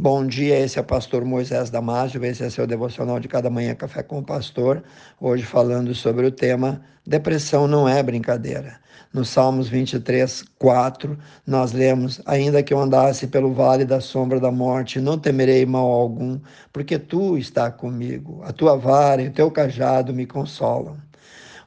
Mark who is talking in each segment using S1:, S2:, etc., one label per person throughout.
S1: Bom dia, esse é o pastor Moisés Damásio, esse é seu devocional de cada manhã Café com o Pastor, hoje falando sobre o tema Depressão não é brincadeira. No Salmos 23, 4, nós lemos: Ainda que eu andasse pelo vale da sombra da morte, não temerei mal algum, porque tu está comigo, a tua vara e o teu cajado me consolam.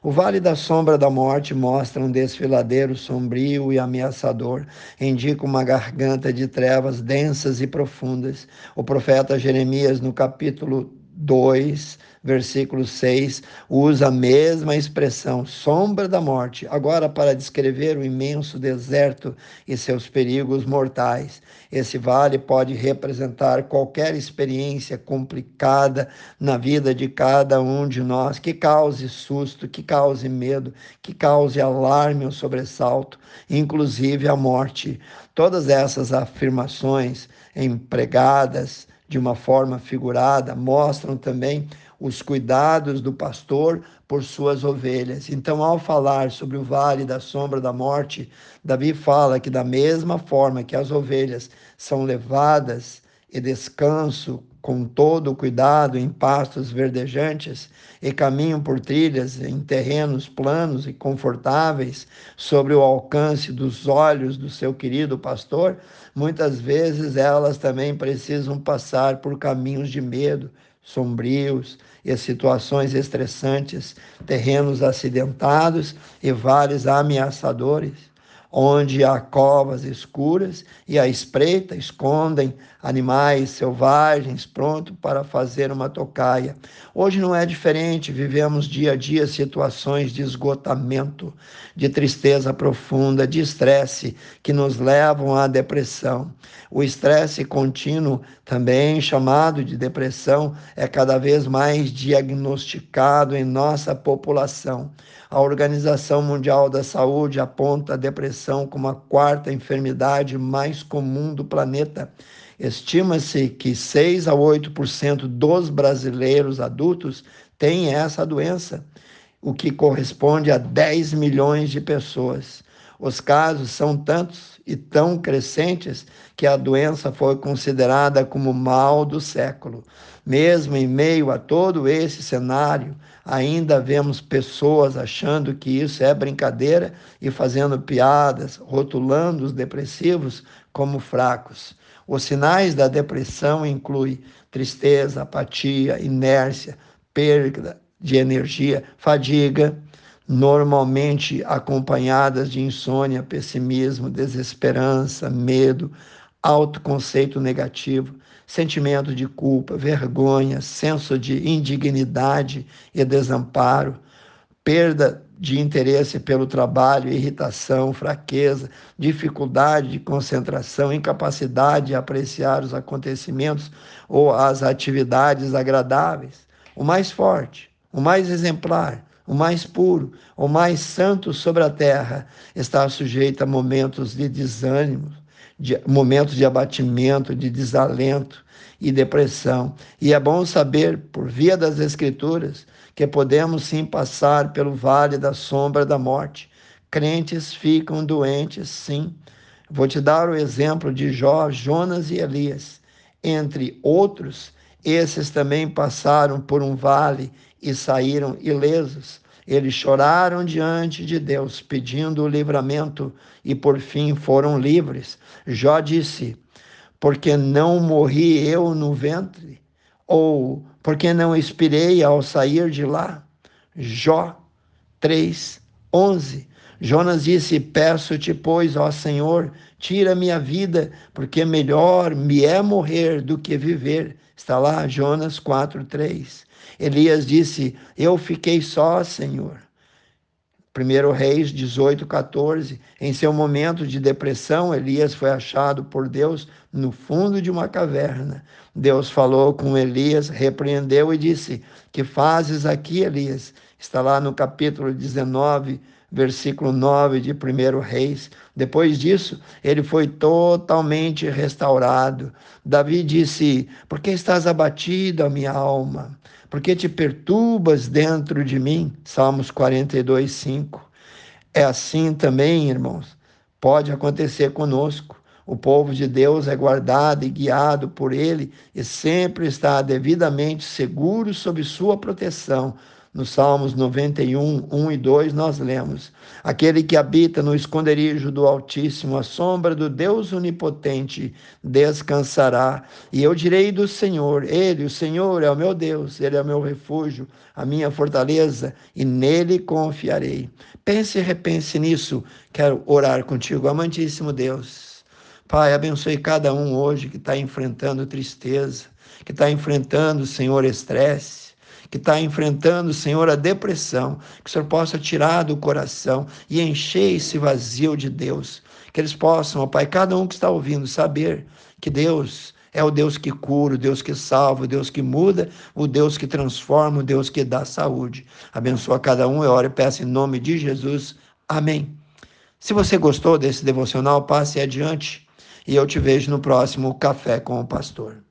S1: O vale da sombra da morte mostra um desfiladeiro sombrio e ameaçador, indica uma garganta de trevas densas e profundas. O profeta Jeremias, no capítulo 2, versículo 6, usa a mesma expressão, sombra da morte, agora para descrever o imenso deserto e seus perigos mortais. Esse vale pode representar qualquer experiência complicada na vida de cada um de nós, que cause susto, que cause medo, que cause alarme ou sobressalto, inclusive a morte. Todas essas afirmações empregadas de uma forma figurada mostram também os cuidados do pastor por suas ovelhas. Então, ao falar sobre o vale da sombra da morte, Davi fala que, da mesma forma que as ovelhas são levadas e descanso com todo o cuidado em pastos verdejantes e caminham por trilhas em terrenos planos e confortáveis sobre o alcance dos olhos do seu querido pastor, muitas vezes elas também precisam passar por caminhos de medo, sombrios e situações estressantes, terrenos acidentados e vales ameaçadores onde há covas escuras e à espreita escondem animais selvagens prontos para fazer uma tocaia. Hoje não é diferente, vivemos dia a dia situações de esgotamento, de tristeza profunda, de estresse que nos levam à depressão. O estresse contínuo, também chamado de depressão, é cada vez mais diagnosticado em nossa população. A Organização Mundial da Saúde aponta a depressão como a quarta enfermidade mais comum do planeta. Estima-se que 6 a 8% dos brasileiros adultos têm essa doença, o que corresponde a 10 milhões de pessoas. Os casos são tantos e tão crescentes que a doença foi considerada como mal do século. Mesmo em meio a todo esse cenário, ainda vemos pessoas achando que isso é brincadeira e fazendo piadas, rotulando os depressivos como fracos. Os sinais da depressão incluem tristeza, apatia, inércia, perda de energia, fadiga, normalmente acompanhadas de insônia, pessimismo, desesperança, medo, autoconceito negativo, sentimento de culpa, vergonha, senso de indignidade e desamparo, perda de interesse pelo trabalho, irritação, fraqueza, dificuldade de concentração, incapacidade de apreciar os acontecimentos ou as atividades agradáveis. O mais forte, o mais exemplar, o mais puro, o mais santo sobre a terra, está sujeito a momentos de desânimo, de momentos de abatimento, de desalento e depressão. E é bom saber, por via das Escrituras, que podemos sim passar pelo vale da sombra da morte. Crentes ficam doentes, sim. Vou te dar o exemplo de Jó, Jonas e Elias. Entre outros, esses também passaram por um vale e saíram ilesos. Eles choraram diante de Deus, pedindo o livramento, e por fim foram livres. Jó disse: Porque não morri eu no ventre? Ou porque não expirei ao sair de lá? Jó 3, 11. Jonas disse: Peço-te, pois, ó Senhor, tira minha vida, porque melhor me é morrer do que viver. Está lá, Jonas 4, 3. Elias disse: Eu fiquei só, Senhor. 1 Reis 18, 14. Em seu momento de depressão, Elias foi achado por Deus no fundo de uma caverna. Deus falou com Elias, repreendeu e disse: Que fazes aqui, Elias? Está lá no capítulo 19, versículo 9 de 1 Reis. Depois disso, ele foi totalmente restaurado. Davi disse: Por que estás abatido, a minha alma? Por que te perturbas dentro de mim? Salmos 42, 5. É assim também, irmãos, pode acontecer conosco. O povo de Deus é guardado e guiado por Ele e sempre está devidamente seguro sob sua proteção. No Salmos 91, 1 e 2, nós lemos: Aquele que habita no esconderijo do Altíssimo, a sombra do Deus Onipotente, descansará. E eu direi do Senhor: Ele, o Senhor, é o meu Deus, Ele é o meu refúgio, a minha fortaleza, e nele confiarei. Pense e repense nisso. Quero orar contigo, amantíssimo Deus. Pai, abençoe cada um hoje que está enfrentando tristeza, que está enfrentando, Senhor, estresse, que está enfrentando, Senhor, a depressão, que o Senhor possa tirar do coração e encher esse vazio de Deus. Que eles possam, ó Pai, cada um que está ouvindo, saber que Deus é o Deus que cura, o Deus que salva, o Deus que muda, o Deus que transforma, o Deus que dá saúde. Abençoa cada um, eu oro e peço em nome de Jesus. Amém. Se você gostou desse devocional, passe adiante e eu te vejo no próximo Café com o Pastor.